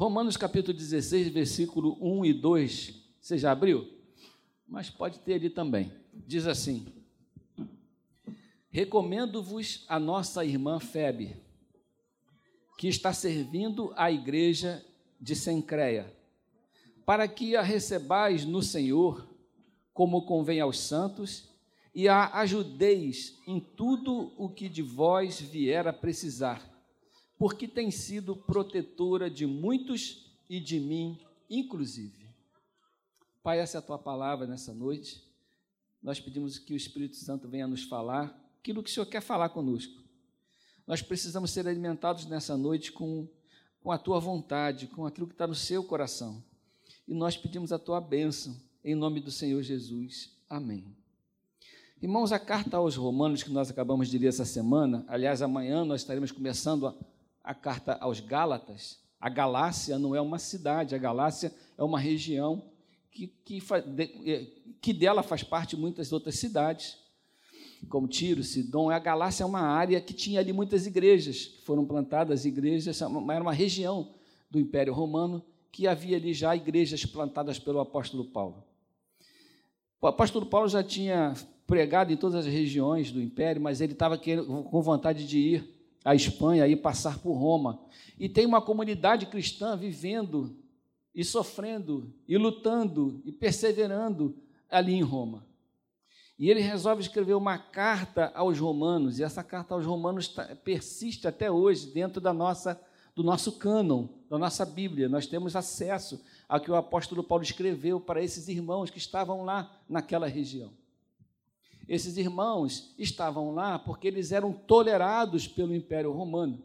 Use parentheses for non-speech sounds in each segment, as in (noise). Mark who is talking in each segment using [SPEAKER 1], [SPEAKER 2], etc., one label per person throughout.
[SPEAKER 1] Romanos capítulo 16, versículo 1 e 2. Você já abriu? Mas pode ter ali também. Diz assim: Recomendo-vos a nossa irmã Febe, que está servindo a igreja de Sencreia, para que a recebais no Senhor, como convém aos santos, e a ajudeis em tudo o que de vós vier a precisar, porque tem sido protetora de muitos e de mim, inclusive. Pai, essa é a tua palavra nessa noite. Nós pedimos que o Espírito Santo venha nos falar aquilo que o Senhor quer falar conosco. Nós precisamos ser alimentados nessa noite com, com a tua vontade, com aquilo que está no seu coração. E nós pedimos a tua bênção, em nome do Senhor Jesus. Amém. Irmãos, a carta aos Romanos que nós acabamos de ler essa semana, aliás, amanhã nós estaremos começando a, a carta aos Gálatas. A Galácia não é uma cidade, a Galácia é uma região que, que, eh, que dela faz parte muitas outras cidades como Tiro, Sidom. A Galácia é uma área que tinha ali muitas igrejas, que foram plantadas igrejas, era uma região do Império Romano que havia ali já igrejas plantadas pelo apóstolo Paulo. O apóstolo Paulo já tinha pregado em todas as regiões do império, mas ele estava com vontade de ir à Espanha e passar por Roma. E tem uma comunidade cristã vivendo e sofrendo e lutando e perseverando ali em Roma. E ele resolve escrever uma carta aos romanos, e essa carta aos romanos tá, persiste até hoje dentro da nossa, do nosso cânon, da nossa Bíblia. Nós temos acesso ao que o apóstolo Paulo escreveu para esses irmãos que estavam lá naquela região. Esses irmãos estavam lá porque eles eram tolerados pelo Império Romano.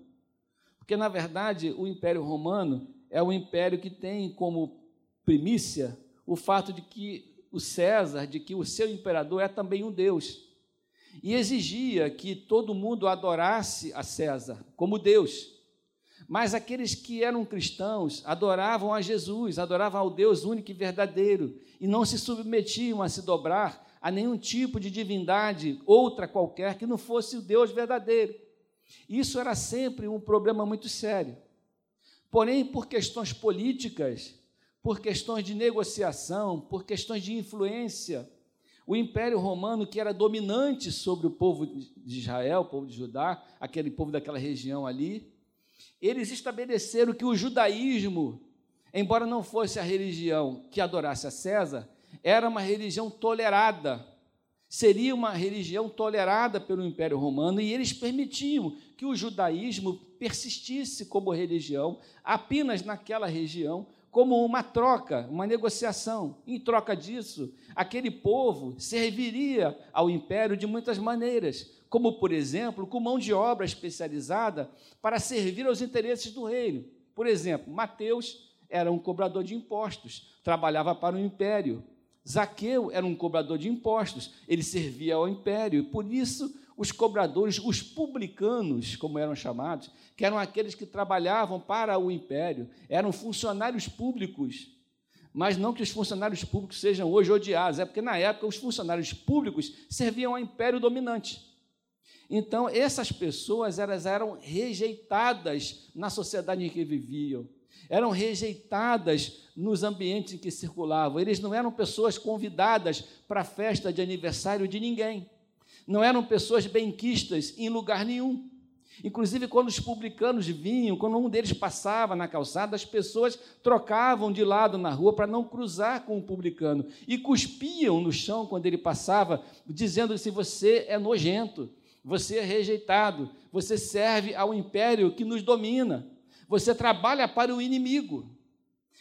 [SPEAKER 1] Porque, na verdade, o Império Romano é um império que tem como primícia o fato de que o César de que o seu imperador é também um Deus. E exigia que todo mundo adorasse a César como Deus. Mas aqueles que eram cristãos adoravam a Jesus, adoravam ao Deus único e verdadeiro, e não se submetiam a se dobrar a nenhum tipo de divindade, outra qualquer, que não fosse o Deus verdadeiro. Isso era sempre um problema muito sério. Porém, por questões políticas, por questões de negociação, por questões de influência. O Império Romano, que era dominante sobre o povo de Israel, o povo de Judá, aquele povo daquela região ali, eles estabeleceram que o judaísmo, embora não fosse a religião que adorasse a César, era uma religião tolerada. Seria uma religião tolerada pelo Império Romano e eles permitiam que o judaísmo persistisse como religião apenas naquela região, como uma troca, uma negociação. Em troca disso, aquele povo serviria ao império de muitas maneiras, como, por exemplo, com mão de obra especializada para servir aos interesses do reino. Por exemplo, Mateus era um cobrador de impostos, trabalhava para o império. Zaqueu era um cobrador de impostos, ele servia ao império, e por isso os cobradores, os publicanos, como eram chamados, que eram aqueles que trabalhavam para o império, eram funcionários públicos. Mas não que os funcionários públicos sejam hoje odiados, é porque na época os funcionários públicos serviam ao império dominante. Então, essas pessoas elas eram rejeitadas na sociedade em que viviam, eram rejeitadas nos ambientes em que circulavam. Eles não eram pessoas convidadas para a festa de aniversário de ninguém não eram pessoas benquistas em lugar nenhum. Inclusive, quando os publicanos vinham, quando um deles passava na calçada, as pessoas trocavam de lado na rua para não cruzar com o publicano e cuspiam no chão quando ele passava, dizendo assim: Você é nojento, você é rejeitado, você serve ao império que nos domina, você trabalha para o inimigo.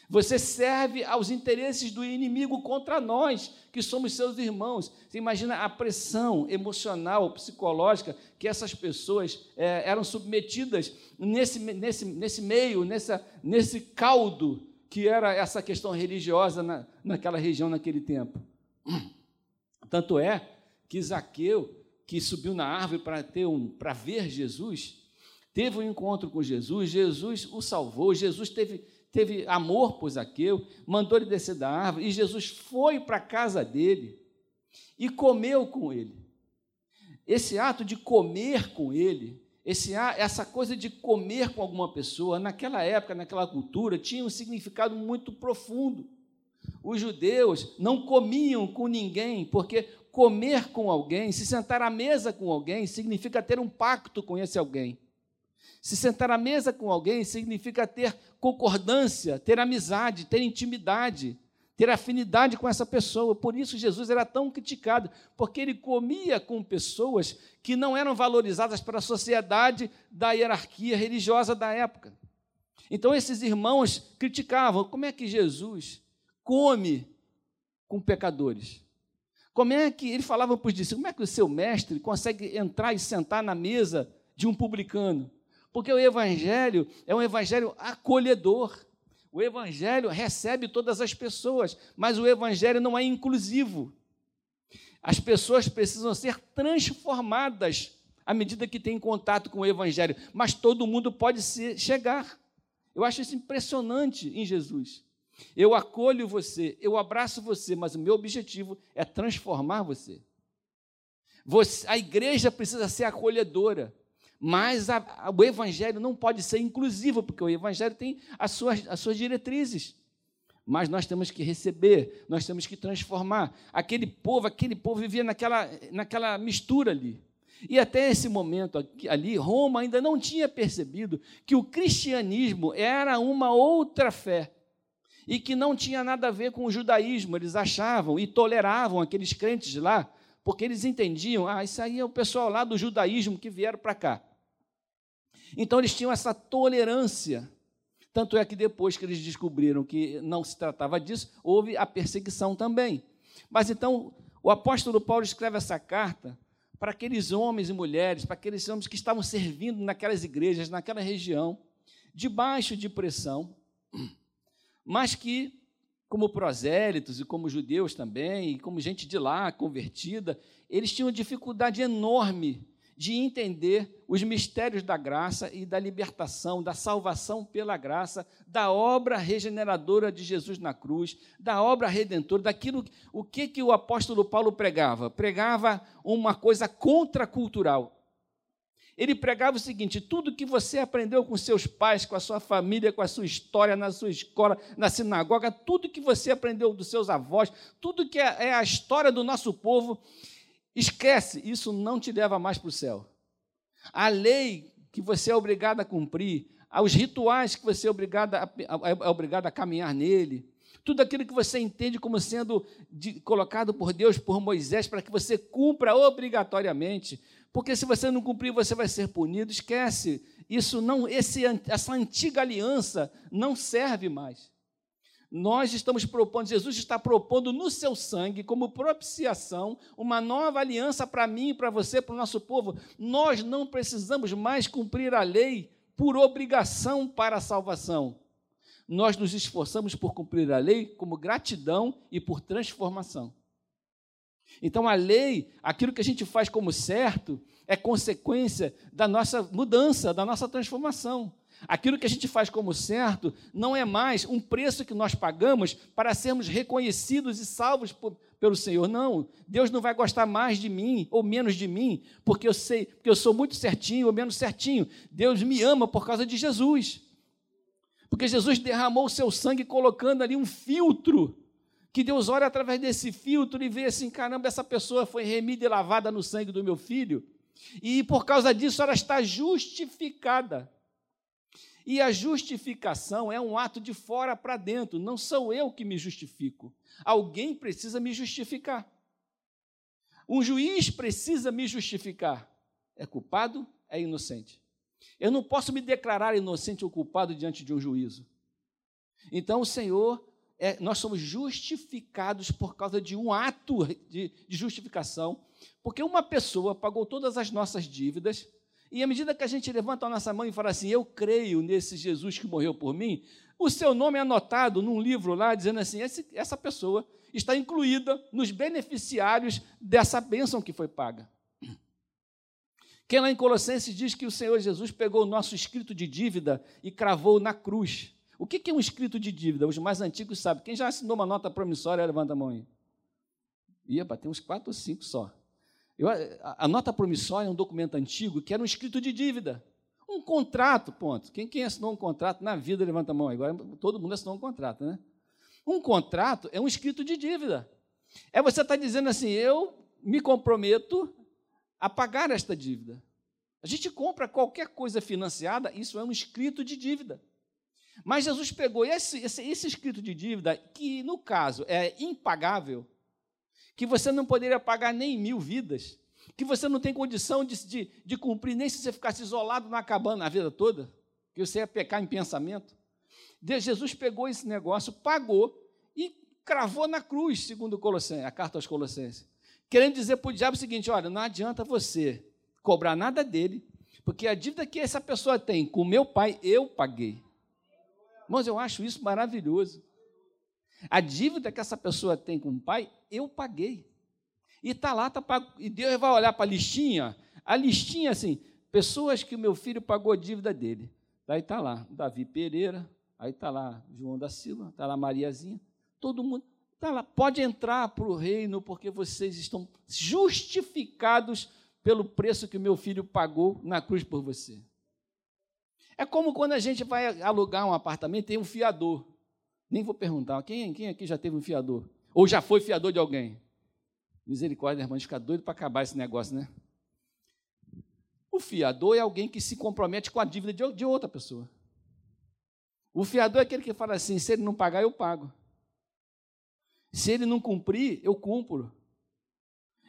[SPEAKER 1] Você serve aos interesses do inimigo contra nós, que somos seus irmãos. Você imagina a pressão emocional, psicológica que essas pessoas é, eram submetidas nesse, nesse, nesse meio, nessa, nesse caldo que era essa questão religiosa na, naquela região, naquele tempo. (clears throat) Tanto é que Zaqueu, que subiu na árvore para ter um, para ver Jesus, teve um encontro com Jesus, Jesus o salvou, Jesus teve teve amor por Zaqueu, mandou ele descer da árvore, e Jesus foi para a casa dele e comeu com ele. Esse ato de comer com ele esse, essa coisa de comer com alguma pessoa, naquela época, naquela cultura, tinha um significado muito profundo. Os judeus não comiam com ninguém, porque comer com alguém, se sentar à mesa com alguém, significa ter um pacto com esse alguém. Se sentar à mesa com alguém significa ter concordância, ter amizade, ter intimidade, ter afinidade com essa pessoa. Por isso Jesus era tão criticado, porque ele comia com pessoas que não eram valorizadas pela sociedade da hierarquia religiosa da época. Então esses irmãos criticavam: como é que Jesus come com pecadores? Como é que ele falava para os discípulos, como é que o seu mestre consegue entrar e sentar na mesa de um publicano? Porque o evangelho é um evangelho acolhedor. O Evangelho recebe todas as pessoas, mas o Evangelho não é inclusivo. As pessoas precisam ser transformadas à medida que têm contato com o Evangelho, mas todo mundo pode chegar. Eu acho isso impressionante em Jesus. Eu acolho você, eu abraço você, mas o meu objetivo é transformar você. você a igreja precisa ser acolhedora. Mas a, a, o evangelho não pode ser inclusivo, porque o evangelho tem as suas, as suas diretrizes. Mas nós temos que receber, nós temos que transformar. Aquele povo, aquele povo vivia naquela, naquela mistura ali. E até esse momento ali, Roma ainda não tinha percebido que o cristianismo era uma outra fé e que não tinha nada a ver com o judaísmo. Eles achavam e toleravam aqueles crentes lá, porque eles entendiam: ah, isso aí é o pessoal lá do judaísmo que vieram para cá. Então eles tinham essa tolerância. Tanto é que depois que eles descobriram que não se tratava disso, houve a perseguição também. Mas então o apóstolo Paulo escreve essa carta para aqueles homens e mulheres, para aqueles homens que estavam servindo naquelas igrejas, naquela região, debaixo de pressão, mas que, como prosélitos e como judeus também, e como gente de lá convertida, eles tinham dificuldade enorme de entender os mistérios da graça e da libertação, da salvação pela graça, da obra regeneradora de Jesus na cruz, da obra redentora, daquilo o que que o apóstolo Paulo pregava? Pregava uma coisa contracultural. Ele pregava o seguinte: tudo que você aprendeu com seus pais, com a sua família, com a sua história, na sua escola, na sinagoga, tudo que você aprendeu dos seus avós, tudo que é, é a história do nosso povo, Esquece, isso não te leva mais para o céu. A lei que você é obrigado a cumprir, aos rituais que você é obrigado a, é obrigado a caminhar nele, tudo aquilo que você entende como sendo de, colocado por Deus, por Moisés, para que você cumpra obrigatoriamente, porque se você não cumprir, você vai ser punido. Esquece, isso não, esse, essa antiga aliança não serve mais nós estamos propondo, Jesus está propondo no seu sangue, como propiciação, uma nova aliança para mim para você, para o nosso povo. Nós não precisamos mais cumprir a lei por obrigação para a salvação. Nós nos esforçamos por cumprir a lei como gratidão e por transformação. Então, a lei, aquilo que a gente faz como certo, é consequência da nossa mudança, da nossa transformação. Aquilo que a gente faz como certo não é mais um preço que nós pagamos para sermos reconhecidos e salvos por, pelo Senhor. Não, Deus não vai gostar mais de mim ou menos de mim, porque eu sei, porque eu sou muito certinho ou menos certinho. Deus me ama por causa de Jesus. Porque Jesus derramou o seu sangue colocando ali um filtro que Deus olha através desse filtro e vê assim: caramba, essa pessoa foi remida e lavada no sangue do meu filho, e por causa disso ela está justificada. E a justificação é um ato de fora para dentro, não sou eu que me justifico. Alguém precisa me justificar. Um juiz precisa me justificar. É culpado? É inocente. Eu não posso me declarar inocente ou culpado diante de um juízo. Então, o Senhor, é, nós somos justificados por causa de um ato de, de justificação, porque uma pessoa pagou todas as nossas dívidas, e à medida que a gente levanta a nossa mão e fala assim, eu creio nesse Jesus que morreu por mim, o seu nome é anotado num livro lá, dizendo assim: essa pessoa está incluída nos beneficiários dessa bênção que foi paga. Quem lá em Colossenses diz que o Senhor Jesus pegou o nosso escrito de dívida e cravou na cruz. O que é um escrito de dívida? Os mais antigos sabem. Quem já assinou uma nota promissória, levanta a mão aí. Ia bater uns quatro ou cinco só. Eu, a, a nota promissória é um documento antigo que era um escrito de dívida. Um contrato, ponto. Quem, quem assinou um contrato na vida, levanta a mão. Agora todo mundo assinou um contrato, né? Um contrato é um escrito de dívida. É você estar tá dizendo assim: eu me comprometo a pagar esta dívida. A gente compra qualquer coisa financiada, isso é um escrito de dívida. Mas Jesus pegou esse, esse, esse escrito de dívida, que no caso é impagável, que você não poderia pagar nem mil vidas, que você não tem condição de, de, de cumprir nem se você ficasse isolado na cabana a vida toda, que você ia pecar em pensamento. Deus, Jesus pegou esse negócio, pagou e cravou na cruz, segundo a carta aos Colossenses. Querendo dizer para o diabo o seguinte: olha, não adianta você cobrar nada dele, porque a dívida que essa pessoa tem com meu pai, eu paguei. Irmãos, eu acho isso maravilhoso. A dívida que essa pessoa tem com o pai, eu paguei. E está lá, tá pago. E Deus vai olhar para a listinha, a listinha assim, pessoas que o meu filho pagou a dívida dele. Daí está lá, Davi Pereira, aí está lá João da Silva, está lá Mariazinha, todo mundo está lá. Pode entrar para o reino, porque vocês estão justificados pelo preço que o meu filho pagou na cruz por você. É como quando a gente vai alugar um apartamento e tem um fiador. Nem vou perguntar, quem, quem aqui já teve um fiador? Ou já foi fiador de alguém? Misericórdia, irmão, fica doido para acabar esse negócio, né? O fiador é alguém que se compromete com a dívida de, de outra pessoa. O fiador é aquele que fala assim: se ele não pagar, eu pago. Se ele não cumprir, eu cumpro.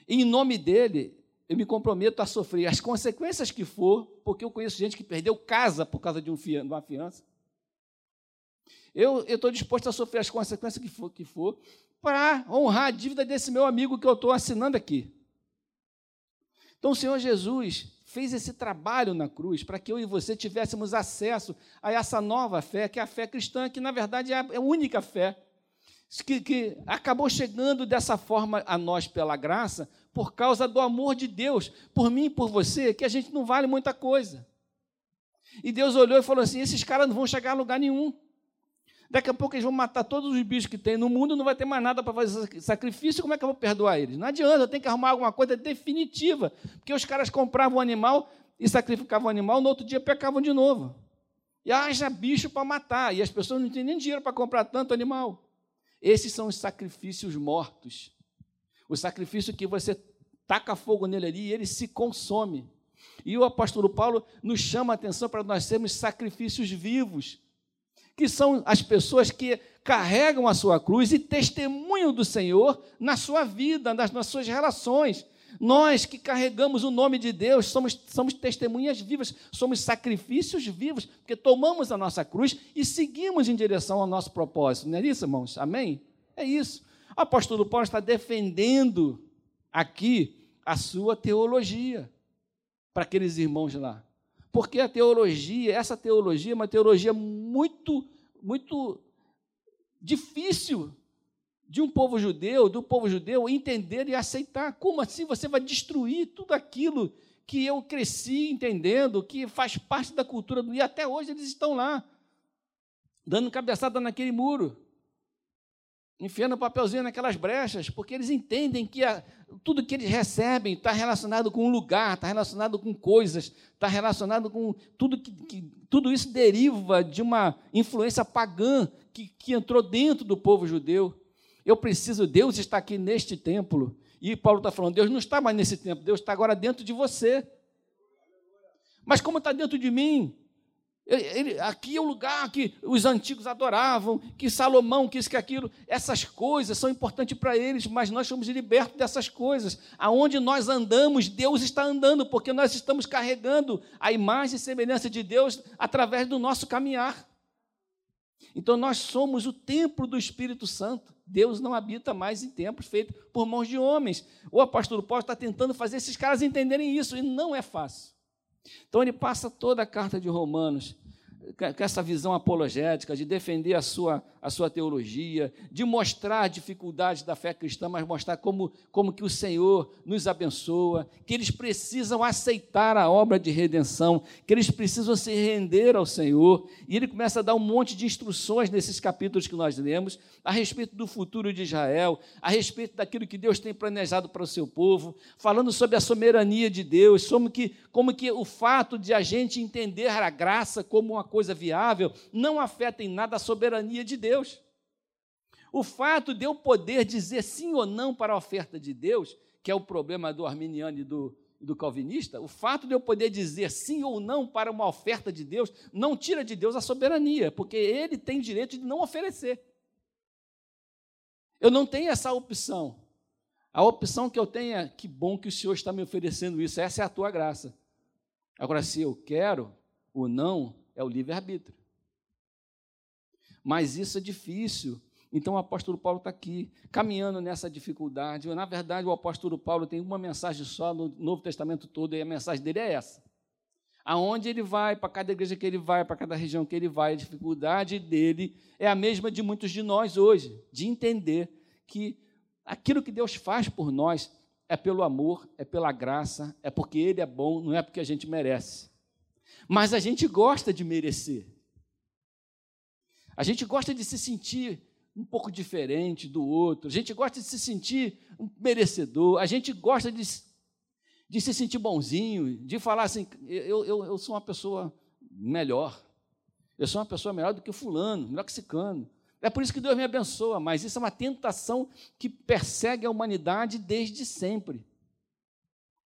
[SPEAKER 1] E em nome dele, eu me comprometo a sofrer as consequências que for, porque eu conheço gente que perdeu casa por causa de, um de uma fiança. Eu estou disposto a sofrer as consequências que for, que for para honrar a dívida desse meu amigo que eu estou assinando aqui. Então o Senhor Jesus fez esse trabalho na cruz para que eu e você tivéssemos acesso a essa nova fé, que é a fé cristã, que na verdade é a é única fé que, que acabou chegando dessa forma a nós pela graça, por causa do amor de Deus, por mim e por você, que a gente não vale muita coisa. E Deus olhou e falou assim: esses caras não vão chegar a lugar nenhum. Daqui a pouco eles vão matar todos os bichos que tem no mundo, não vai ter mais nada para fazer sacrifício, como é que eu vou perdoar eles? Não adianta, eu tenho que arrumar alguma coisa definitiva, porque os caras compravam o animal e sacrificavam o animal, no outro dia pecavam de novo. E haja bicho para matar, e as pessoas não têm nem dinheiro para comprar tanto animal. Esses são os sacrifícios mortos. O sacrifício que você taca fogo nele ali e ele se consome. E o apóstolo Paulo nos chama a atenção para nós sermos sacrifícios vivos, que são as pessoas que carregam a sua cruz e testemunham do Senhor na sua vida, nas, suas relações. Nós que carregamos o nome de Deus, somos, somos testemunhas vivas, somos sacrifícios vivos, porque tomamos a nossa cruz e seguimos em direção ao nosso propósito. Não é isso, irmãos? Amém? É isso. O apóstolo Paulo está defendendo aqui a sua teologia para aqueles irmãos lá. Porque a teologia, essa teologia é uma teologia muito, muito difícil de um povo judeu, do povo judeu, entender e aceitar. Como assim você vai destruir tudo aquilo que eu cresci entendendo, que faz parte da cultura do. E até hoje eles estão lá, dando cabeçada naquele muro, enfiando papelzinho naquelas brechas, porque eles entendem que a, tudo que eles recebem está relacionado com um lugar, está relacionado com coisas, está relacionado com tudo que, que, tudo isso deriva de uma influência pagã que, que entrou dentro do povo judeu. Eu preciso, Deus está aqui neste templo. E Paulo está falando, Deus não está mais nesse templo, Deus está agora dentro de você. Mas como está dentro de mim? Ele, aqui é o lugar que os antigos adoravam, que Salomão quis que aquilo, essas coisas são importantes para eles, mas nós somos libertos dessas coisas. Aonde nós andamos, Deus está andando, porque nós estamos carregando a imagem e semelhança de Deus através do nosso caminhar. Então nós somos o templo do Espírito Santo. Deus não habita mais em templos feitos por mãos de homens. O apóstolo Paulo está tentando fazer esses caras entenderem isso, e não é fácil. Então ele passa toda a carta de Romanos com essa visão apologética, de defender a sua, a sua teologia, de mostrar dificuldades da fé cristã, mas mostrar como, como que o Senhor nos abençoa, que eles precisam aceitar a obra de redenção, que eles precisam se render ao Senhor. E ele começa a dar um monte de instruções nesses capítulos que nós lemos, a respeito do futuro de Israel, a respeito daquilo que Deus tem planejado para o seu povo, falando sobre a soberania de Deus, como que, como que o fato de a gente entender a graça como uma coisa viável não afeta em nada a soberania de Deus. O fato de eu poder dizer sim ou não para a oferta de Deus, que é o problema do arminiano e do, do calvinista, o fato de eu poder dizer sim ou não para uma oferta de Deus, não tira de Deus a soberania, porque ele tem direito de não oferecer. Eu não tenho essa opção. A opção que eu tenho é: que bom que o Senhor está me oferecendo isso, essa é a tua graça. Agora, se eu quero ou não, é o livre-arbítrio. Mas isso é difícil. Então o apóstolo Paulo está aqui, caminhando nessa dificuldade. Na verdade, o apóstolo Paulo tem uma mensagem só no Novo Testamento todo, e a mensagem dele é essa. Aonde ele vai, para cada igreja que ele vai, para cada região que ele vai, a dificuldade dele é a mesma de muitos de nós hoje, de entender que aquilo que Deus faz por nós é pelo amor, é pela graça, é porque Ele é bom, não é porque a gente merece. Mas a gente gosta de merecer. A gente gosta de se sentir um pouco diferente do outro. A gente gosta de se sentir um merecedor. A gente gosta de, de se sentir bonzinho, de falar assim: eu, eu, eu sou uma pessoa melhor. Eu sou uma pessoa melhor do que fulano, melhor que cicano. É por isso que Deus me abençoa, mas isso é uma tentação que persegue a humanidade desde sempre.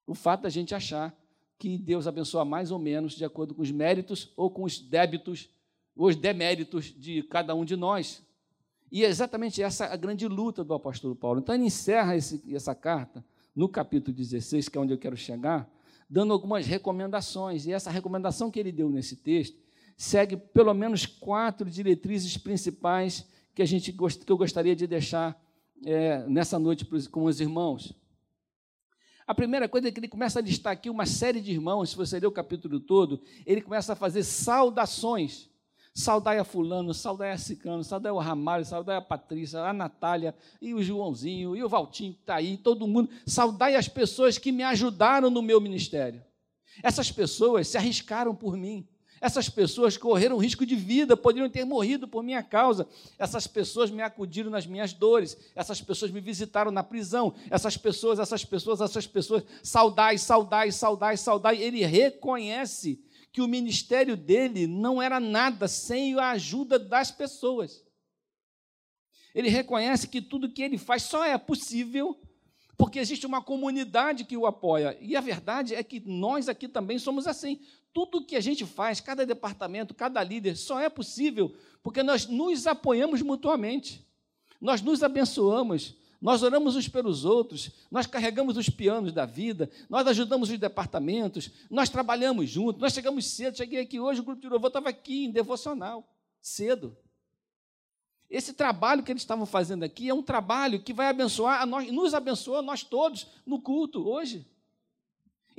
[SPEAKER 1] O fato da gente achar que Deus abençoa mais ou menos de acordo com os méritos ou com os débitos, os deméritos de cada um de nós. E é exatamente essa a grande luta do apóstolo Paulo. Então ele encerra esse, essa carta no capítulo 16, que é onde eu quero chegar, dando algumas recomendações. E essa recomendação que ele deu nesse texto segue pelo menos quatro diretrizes principais que, a gente, que eu gostaria de deixar é, nessa noite com os irmãos. A primeira coisa é que ele começa a listar aqui uma série de irmãos, se você ler o capítulo todo, ele começa a fazer saudações. Saudai a fulano, saudai a cicano, saudai o Ramalho, saudai a Patrícia, a Natália, e o Joãozinho, e o Valtinho que está aí, todo mundo. Saudai as pessoas que me ajudaram no meu ministério. Essas pessoas se arriscaram por mim. Essas pessoas correram risco de vida, poderiam ter morrido por minha causa. Essas pessoas me acudiram nas minhas dores. Essas pessoas me visitaram na prisão. Essas pessoas, essas pessoas, essas pessoas, saudai, saudai, saudai, saudai. Ele reconhece que o ministério dele não era nada sem a ajuda das pessoas. Ele reconhece que tudo que ele faz só é possível porque existe uma comunidade que o apoia. E a verdade é que nós aqui também somos assim. Tudo que a gente faz, cada departamento, cada líder, só é possível porque nós nos apoiamos mutuamente. Nós nos abençoamos, nós oramos uns pelos outros, nós carregamos os pianos da vida, nós ajudamos os departamentos, nós trabalhamos juntos, nós chegamos cedo. Cheguei aqui hoje, o grupo de louvor estava aqui em devocional, cedo. Esse trabalho que eles estavam fazendo aqui é um trabalho que vai abençoar a nós, nos abençoa nós todos no culto hoje.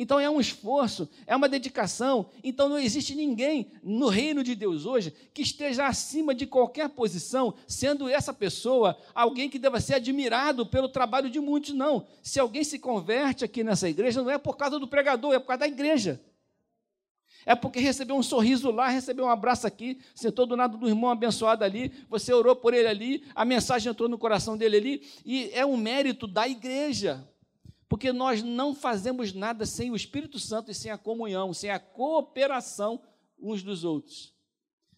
[SPEAKER 1] Então é um esforço, é uma dedicação. Então não existe ninguém no reino de Deus hoje que esteja acima de qualquer posição, sendo essa pessoa alguém que deva ser admirado pelo trabalho de muitos, não. Se alguém se converte aqui nessa igreja, não é por causa do pregador, é por causa da igreja. É porque recebeu um sorriso lá, recebeu um abraço aqui, sentou do lado do irmão abençoado ali, você orou por ele ali, a mensagem entrou no coração dele ali, e é um mérito da igreja. Porque nós não fazemos nada sem o Espírito Santo e sem a comunhão, sem a cooperação uns dos outros.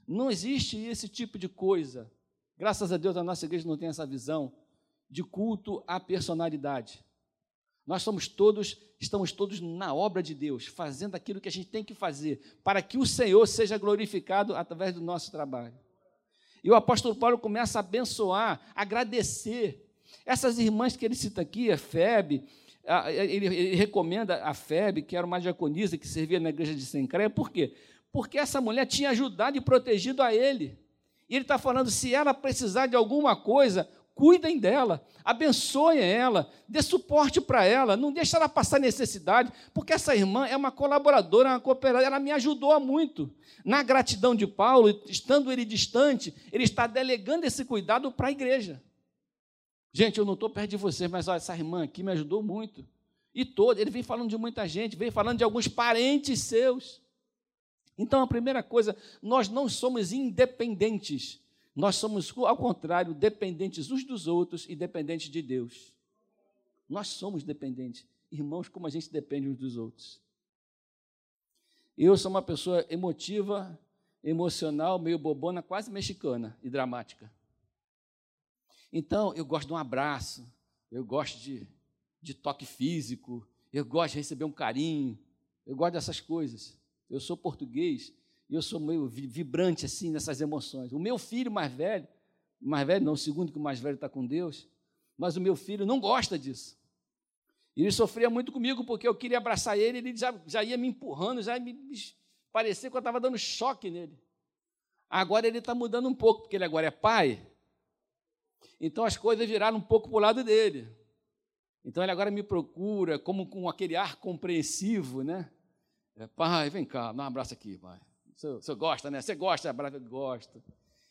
[SPEAKER 1] Não existe esse tipo de coisa. Graças a Deus a nossa igreja não tem essa visão de culto à personalidade. Nós somos todos, estamos todos na obra de Deus, fazendo aquilo que a gente tem que fazer, para que o Senhor seja glorificado através do nosso trabalho. E o apóstolo Paulo começa a abençoar, agradecer. Essas irmãs que ele cita aqui, a Febe, ele, ele, recomenda a Febe, que era uma diaconisa que servia na igreja de Sencreia, por quê? Porque essa mulher tinha ajudado e protegido a ele. E ele está falando: se ela precisar de alguma coisa, cuidem dela, abençoem ela, dê suporte para ela, não deixe ela passar necessidade, porque essa irmã é uma colaboradora, uma cooperadora, ela me ajudou muito. Na gratidão de Paulo, estando ele distante, ele está delegando esse cuidado para a igreja. Gente, eu não estou perto de vocês, mas olha, essa irmã aqui me ajudou muito. E todo, ele vem falando de muita gente, vem falando de alguns parentes seus. Então, a primeira coisa, nós não somos independentes. Nós somos, ao contrário, dependentes uns dos outros e dependentes de Deus. Nós somos dependentes. Irmãos, como a gente depende uns dos outros. Eu sou uma pessoa emotiva, emocional, meio bobona, quase mexicana e dramática. Então, eu gosto de um abraço, eu gosto de, de toque físico, eu gosto de receber um carinho, eu gosto dessas coisas. Eu sou português e eu sou meio vibrante assim nessas emoções. O meu filho mais velho, mais velho não, o segundo que o mais velho está com Deus, mas o meu filho não gosta disso. Ele sofria muito comigo porque eu queria abraçar ele, ele já, já ia me empurrando, já me, me parecia que eu estava dando choque nele. Agora ele está mudando um pouco, porque ele agora é pai. Então as coisas viraram um pouco para o lado dele. Então ele agora me procura como com aquele ar compreensivo, né? É, pai, vem cá, dá um abraço aqui, pai. Você gosta, né? Você gosta, abraço, gosto.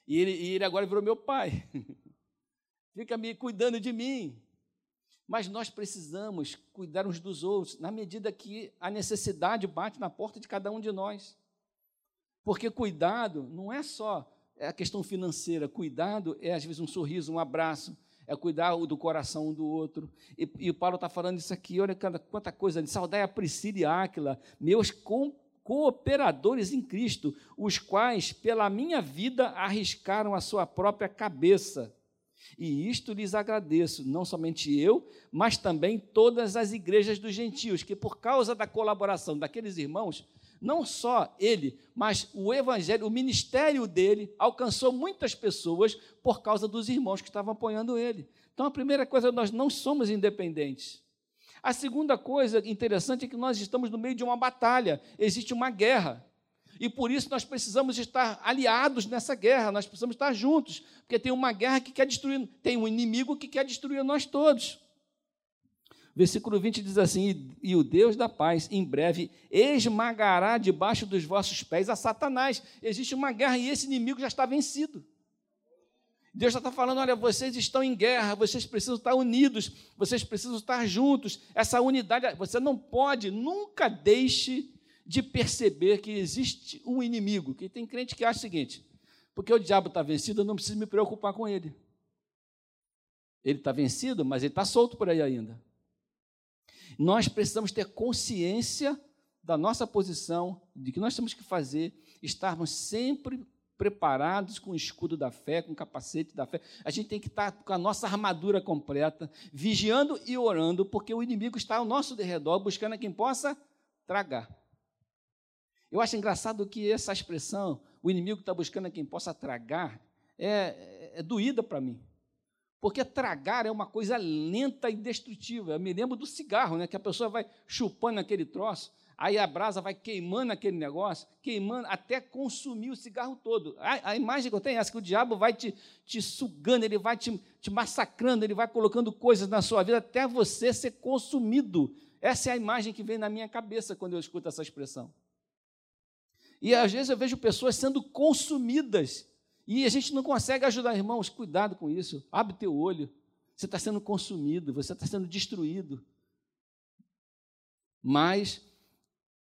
[SPEAKER 1] E ele, e ele agora virou meu pai. (laughs) Fica me cuidando de mim. Mas nós precisamos cuidar uns dos outros na medida que a necessidade bate na porta de cada um de nós. Porque cuidado não é só é a questão financeira, cuidado é às vezes um sorriso, um abraço, é cuidar do coração um do outro. E, e o Paulo está falando isso aqui, olha quanta coisa, saudai a Priscila e Áquila, meus cooperadores em Cristo, os quais, pela minha vida, arriscaram a sua própria cabeça. E isto lhes agradeço, não somente eu, mas também todas as igrejas dos gentios, que por causa da colaboração daqueles irmãos, não só ele, mas o evangelho, o ministério dele alcançou muitas pessoas por causa dos irmãos que estavam apoiando ele. Então, a primeira coisa, nós não somos independentes. A segunda coisa interessante é que nós estamos no meio de uma batalha, existe uma guerra. E por isso nós precisamos estar aliados nessa guerra, nós precisamos estar juntos, porque tem uma guerra que quer destruir, tem um inimigo que quer destruir nós todos. Versículo 20 diz assim: E o Deus da paz, em breve, esmagará debaixo dos vossos pés a Satanás. Existe uma guerra e esse inimigo já está vencido. Deus já está falando: olha, vocês estão em guerra, vocês precisam estar unidos, vocês precisam estar juntos. Essa unidade, você não pode, nunca deixe de perceber que existe um inimigo. Que tem crente que acha o seguinte: porque o diabo está vencido, eu não preciso me preocupar com ele. Ele está vencido, mas ele está solto por aí ainda. Nós precisamos ter consciência da nossa posição, de que nós temos que fazer, estarmos sempre preparados com o escudo da fé, com o capacete da fé. A gente tem que estar com a nossa armadura completa, vigiando e orando, porque o inimigo está ao nosso derredor, buscando a quem possa tragar. Eu acho engraçado que essa expressão, o inimigo está buscando a quem possa tragar, é, é doída para mim. Porque tragar é uma coisa lenta e destrutiva. Eu me lembro do cigarro, né? Que a pessoa vai chupando aquele troço, aí a brasa vai queimando aquele negócio, queimando até consumir o cigarro todo. A, a imagem que eu tenho é essa, que o diabo vai te, te sugando, ele vai te, te massacrando, ele vai colocando coisas na sua vida até você ser consumido. Essa é a imagem que vem na minha cabeça quando eu escuto essa expressão. E às vezes eu vejo pessoas sendo consumidas e a gente não consegue ajudar, irmãos, cuidado com isso. Abre teu olho. Você está sendo consumido, você está sendo destruído. Mas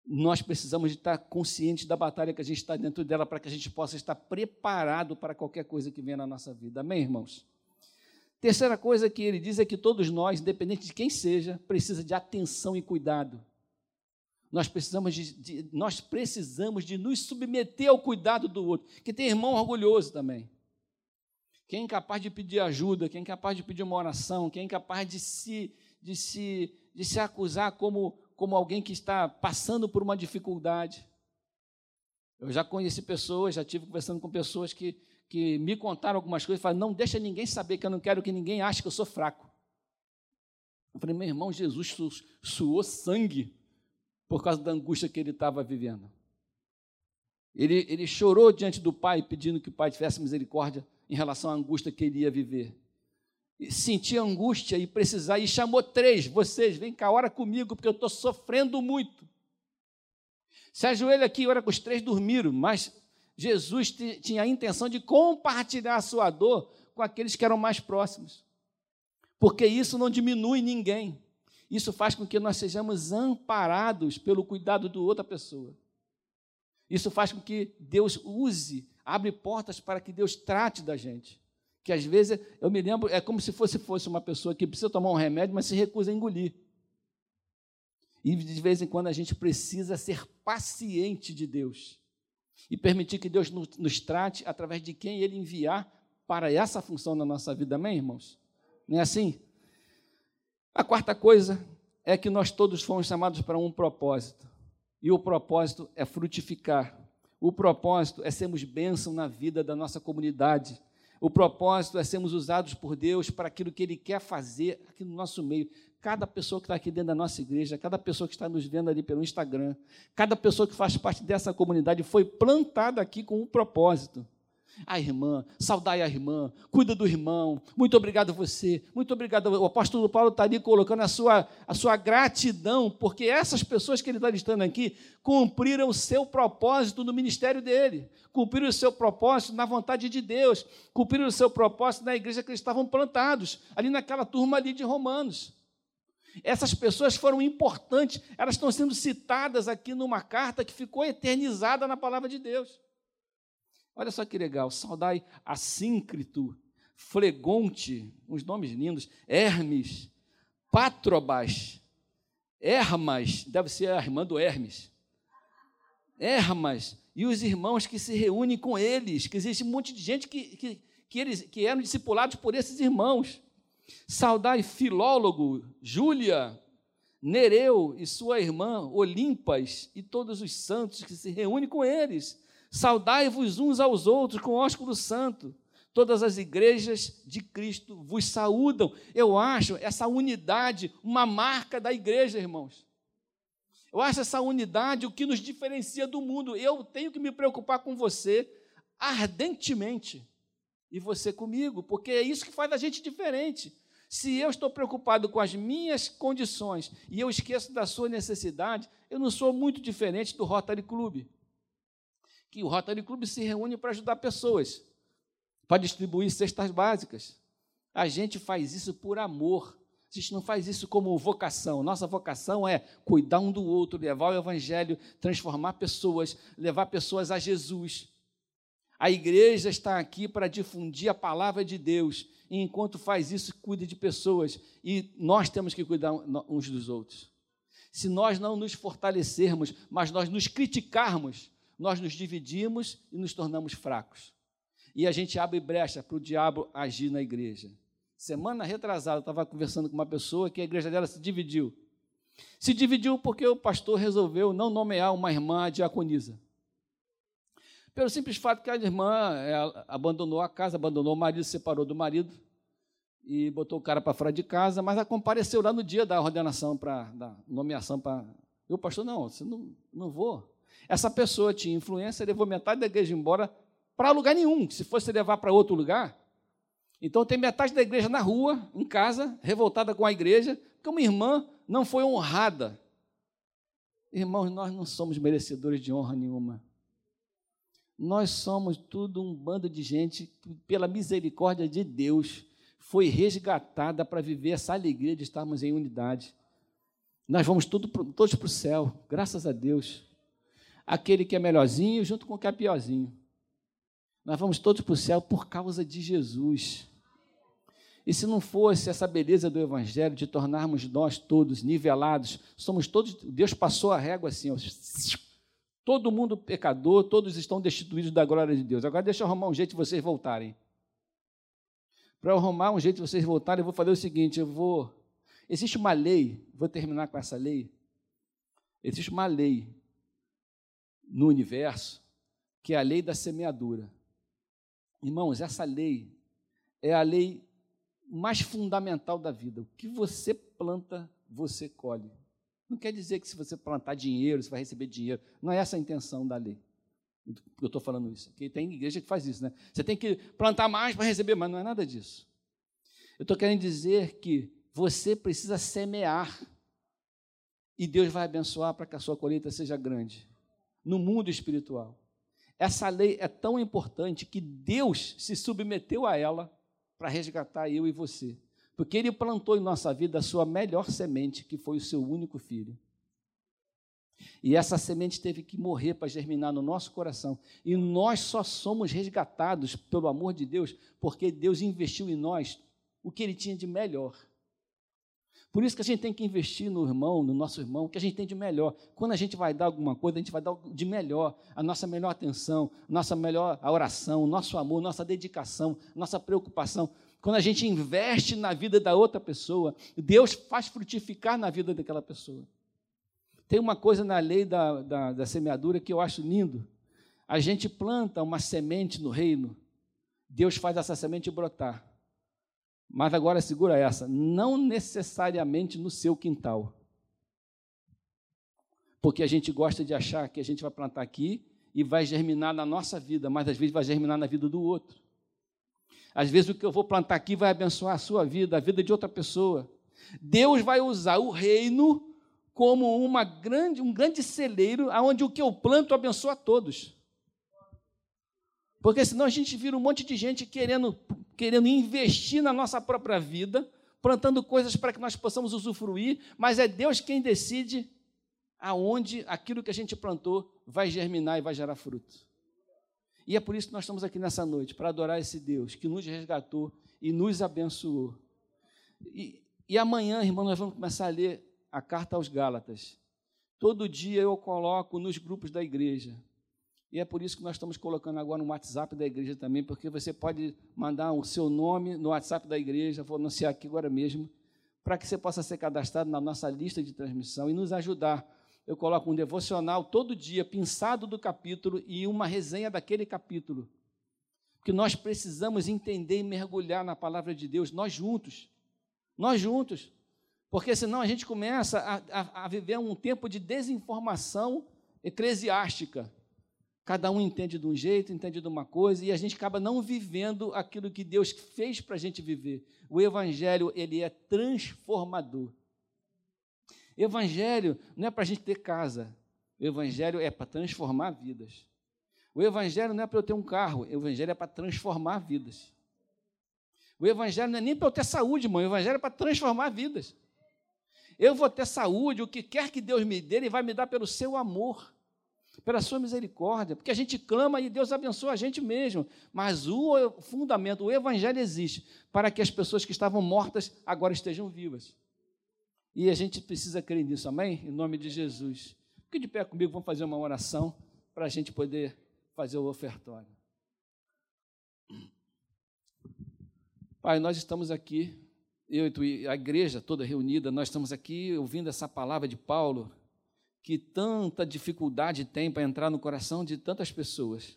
[SPEAKER 1] nós precisamos de estar conscientes da batalha que a gente está dentro dela para que a gente possa estar preparado para qualquer coisa que venha na nossa vida. Amém, irmãos? Terceira coisa que ele diz é que todos nós, independente de quem seja, precisa de atenção e cuidado. Nós precisamos de, de, nós precisamos de nos submeter ao cuidado do outro. Que tem irmão orgulhoso também. Quem é incapaz de pedir ajuda, quem é incapaz de pedir uma oração, quem é incapaz de se, de se, de se acusar como, como alguém que está passando por uma dificuldade. Eu já conheci pessoas, já tive conversando com pessoas que, que me contaram algumas coisas e falaram: não deixa ninguém saber que eu não quero que ninguém ache que eu sou fraco. Eu falei, meu irmão, Jesus suou sangue por causa da angústia que ele estava vivendo. Ele, ele chorou diante do pai, pedindo que o pai tivesse misericórdia em relação à angústia que ele ia viver. sentir angústia e precisar, e chamou três, vocês, vem cá, ora comigo, porque eu estou sofrendo muito. Se ajoelha aqui, ora com os três dormiram, mas Jesus tinha a intenção de compartilhar a sua dor com aqueles que eram mais próximos. Porque isso não diminui ninguém. Isso faz com que nós sejamos amparados pelo cuidado de outra pessoa. Isso faz com que Deus use, abre portas para que Deus trate da gente. Que às vezes, eu me lembro, é como se fosse, fosse uma pessoa que precisa tomar um remédio, mas se recusa a engolir. E de vez em quando a gente precisa ser paciente de Deus e permitir que Deus nos, nos trate através de quem Ele enviar para essa função na nossa vida, amém, irmãos? Não é assim? A quarta coisa é que nós todos fomos chamados para um propósito, e o propósito é frutificar. O propósito é sermos bênção na vida da nossa comunidade. O propósito é sermos usados por Deus para aquilo que Ele quer fazer aqui no nosso meio. Cada pessoa que está aqui dentro da nossa igreja, cada pessoa que está nos vendo ali pelo Instagram, cada pessoa que faz parte dessa comunidade foi plantada aqui com um propósito. A irmã, saudai a irmã, cuida do irmão, muito obrigado a você, muito obrigado. O apóstolo Paulo está ali colocando a sua, a sua gratidão, porque essas pessoas que ele está listando aqui cumpriram o seu propósito no ministério dele, cumpriram o seu propósito na vontade de Deus, cumpriram o seu propósito na igreja que eles estavam plantados, ali naquela turma ali de Romanos. Essas pessoas foram importantes, elas estão sendo citadas aqui numa carta que ficou eternizada na palavra de Deus. Olha só que legal, saudai Assíncrito, Flegonte, uns nomes lindos, Hermes, Patrobas, Hermas, deve ser a irmã do Hermes, Hermas, e os irmãos que se reúnem com eles, que existe um monte de gente que, que, que, eles, que eram discipulados por esses irmãos. Saudai Filólogo, Júlia, Nereu e sua irmã Olimpas e todos os santos que se reúnem com eles. Saudai-vos uns aos outros com ósculo santo. Todas as igrejas de Cristo vos saúdam. Eu acho essa unidade uma marca da igreja, irmãos. Eu acho essa unidade o que nos diferencia do mundo. Eu tenho que me preocupar com você ardentemente e você comigo, porque é isso que faz a gente diferente. Se eu estou preocupado com as minhas condições e eu esqueço da sua necessidade, eu não sou muito diferente do Rotary Club que o Rotary Club se reúne para ajudar pessoas, para distribuir cestas básicas. A gente faz isso por amor. A gente não faz isso como vocação. Nossa vocação é cuidar um do outro, levar o Evangelho, transformar pessoas, levar pessoas a Jesus. A igreja está aqui para difundir a palavra de Deus. E enquanto faz isso, cuida de pessoas. E nós temos que cuidar uns dos outros. Se nós não nos fortalecermos, mas nós nos criticarmos, nós nos dividimos e nos tornamos fracos. E a gente abre brecha para o diabo agir na igreja. Semana retrasada, eu estava conversando com uma pessoa que a igreja dela se dividiu. Se dividiu porque o pastor resolveu não nomear uma irmã diaconisa. Pelo simples fato que a irmã abandonou a casa, abandonou o marido, separou do marido e botou o cara para fora de casa, mas ela compareceu lá no dia da ordenação, para da nomeação para. Eu, pastor, não, você não, não vou. Essa pessoa tinha influência, levou metade da igreja embora para lugar nenhum. Se fosse levar para outro lugar, então tem metade da igreja na rua, em casa, revoltada com a igreja, porque uma irmã não foi honrada. Irmãos, nós não somos merecedores de honra nenhuma. Nós somos tudo um bando de gente que, pela misericórdia de Deus, foi resgatada para viver essa alegria de estarmos em unidade. Nós vamos tudo, todos para o céu, graças a Deus aquele que é melhorzinho junto com o que é piorzinho. Nós vamos todos para o céu por causa de Jesus. E se não fosse essa beleza do Evangelho de tornarmos nós todos nivelados, somos todos, Deus passou a régua assim, ó, todo mundo pecador, todos estão destituídos da glória de Deus. Agora deixa eu arrumar um jeito de vocês voltarem. Para eu arrumar um jeito de vocês voltarem, eu vou fazer o seguinte: eu vou. Existe uma lei, vou terminar com essa lei. Existe uma lei no universo, que é a lei da semeadura. Irmãos, essa lei é a lei mais fundamental da vida. O que você planta, você colhe. Não quer dizer que se você plantar dinheiro, você vai receber dinheiro. Não é essa a intenção da lei. Eu estou falando isso. Porque tem igreja que faz isso, né? Você tem que plantar mais para receber mais. Não é nada disso. Eu estou querendo dizer que você precisa semear e Deus vai abençoar para que a sua colheita seja grande no mundo espiritual. Essa lei é tão importante que Deus se submeteu a ela para resgatar eu e você, porque Ele plantou em nossa vida a sua melhor semente, que foi o seu único filho. E essa semente teve que morrer para germinar no nosso coração. E nós só somos resgatados pelo amor de Deus, porque Deus investiu em nós o que Ele tinha de melhor. Por isso que a gente tem que investir no irmão, no nosso irmão, que a gente tem de melhor. Quando a gente vai dar alguma coisa, a gente vai dar de melhor, a nossa melhor atenção, nossa melhor oração, nosso amor, nossa dedicação, nossa preocupação. Quando a gente investe na vida da outra pessoa, Deus faz frutificar na vida daquela pessoa. Tem uma coisa na lei da, da, da semeadura que eu acho lindo. A gente planta uma semente no reino, Deus faz essa semente brotar. Mas agora segura essa, não necessariamente no seu quintal. Porque a gente gosta de achar que a gente vai plantar aqui e vai germinar na nossa vida, mas às vezes vai germinar na vida do outro. Às vezes o que eu vou plantar aqui vai abençoar a sua vida, a vida de outra pessoa. Deus vai usar o reino como uma grande, um grande celeiro, onde o que eu planto abençoa a todos. Porque senão a gente vira um monte de gente querendo, querendo investir na nossa própria vida, plantando coisas para que nós possamos usufruir, mas é Deus quem decide aonde aquilo que a gente plantou vai germinar e vai gerar fruto. E é por isso que nós estamos aqui nessa noite, para adorar esse Deus que nos resgatou e nos abençoou. E, e amanhã, irmão, nós vamos começar a ler a carta aos Gálatas. Todo dia eu coloco nos grupos da igreja e é por isso que nós estamos colocando agora no WhatsApp da igreja também, porque você pode mandar o seu nome no WhatsApp da igreja, vou anunciar aqui agora mesmo, para que você possa ser cadastrado na nossa lista de transmissão e nos ajudar. Eu coloco um devocional todo dia, pensado do capítulo e uma resenha daquele capítulo. Porque nós precisamos entender e mergulhar na palavra de Deus, nós juntos. Nós juntos. Porque senão a gente começa a, a, a viver um tempo de desinformação eclesiástica Cada um entende de um jeito, entende de uma coisa, e a gente acaba não vivendo aquilo que Deus fez para a gente viver. O Evangelho, ele é transformador. Evangelho não é para a gente ter casa. O Evangelho é para transformar vidas. O Evangelho não é para eu ter um carro. O Evangelho é para transformar vidas. O Evangelho não é nem para eu ter saúde, irmão. O Evangelho é para transformar vidas. Eu vou ter saúde, o que quer que Deus me dê, Ele vai me dar pelo seu amor pela sua misericórdia, porque a gente clama e Deus abençoa a gente mesmo. Mas o fundamento, o evangelho existe para que as pessoas que estavam mortas agora estejam vivas. E a gente precisa crer nisso, amém? Em nome de Jesus. Fique de pé comigo, vamos fazer uma oração para a gente poder fazer o ofertório. Pai, nós estamos aqui, eu e a igreja toda reunida, nós estamos aqui ouvindo essa palavra de Paulo que tanta dificuldade tem para entrar no coração de tantas pessoas.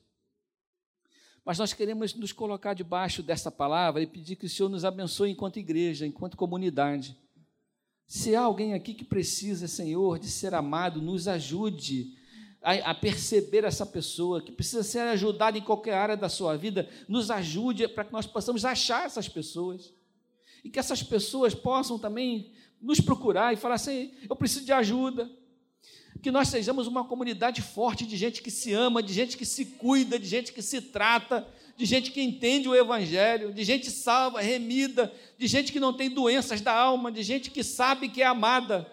[SPEAKER 1] Mas nós queremos nos colocar debaixo dessa palavra e pedir que o Senhor nos abençoe enquanto igreja, enquanto comunidade. Se há alguém aqui que precisa, Senhor, de ser amado, nos ajude a, a perceber essa pessoa, que precisa ser ajudada em qualquer área da sua vida, nos ajude para que nós possamos achar essas pessoas. E que essas pessoas possam também nos procurar e falar assim: eu preciso de ajuda que nós sejamos uma comunidade forte de gente que se ama, de gente que se cuida, de gente que se trata, de gente que entende o Evangelho, de gente salva, remida, de gente que não tem doenças da alma, de gente que sabe que é amada.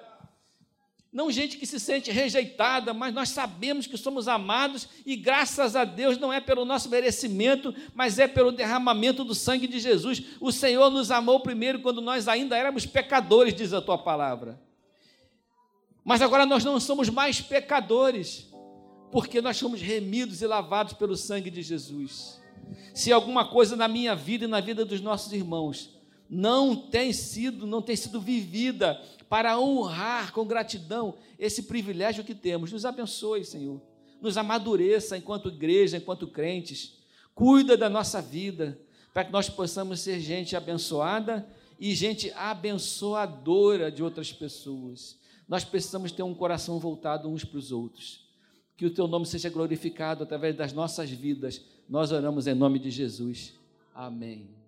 [SPEAKER 1] Não gente que se sente rejeitada, mas nós sabemos que somos amados e graças a Deus não é pelo nosso merecimento, mas é pelo derramamento do sangue de Jesus. O Senhor nos amou primeiro quando nós ainda éramos pecadores, diz a tua palavra. Mas agora nós não somos mais pecadores, porque nós somos remidos e lavados pelo sangue de Jesus. Se alguma coisa na minha vida e na vida dos nossos irmãos não tem sido, não tem sido vivida para honrar com gratidão esse privilégio que temos, nos abençoe, Senhor. Nos amadureça enquanto igreja, enquanto crentes. Cuida da nossa vida, para que nós possamos ser gente abençoada e gente abençoadora de outras pessoas nós precisamos ter um coração voltado uns para os outros. Que o teu nome seja glorificado através das nossas vidas. Nós oramos em nome de Jesus. Amém.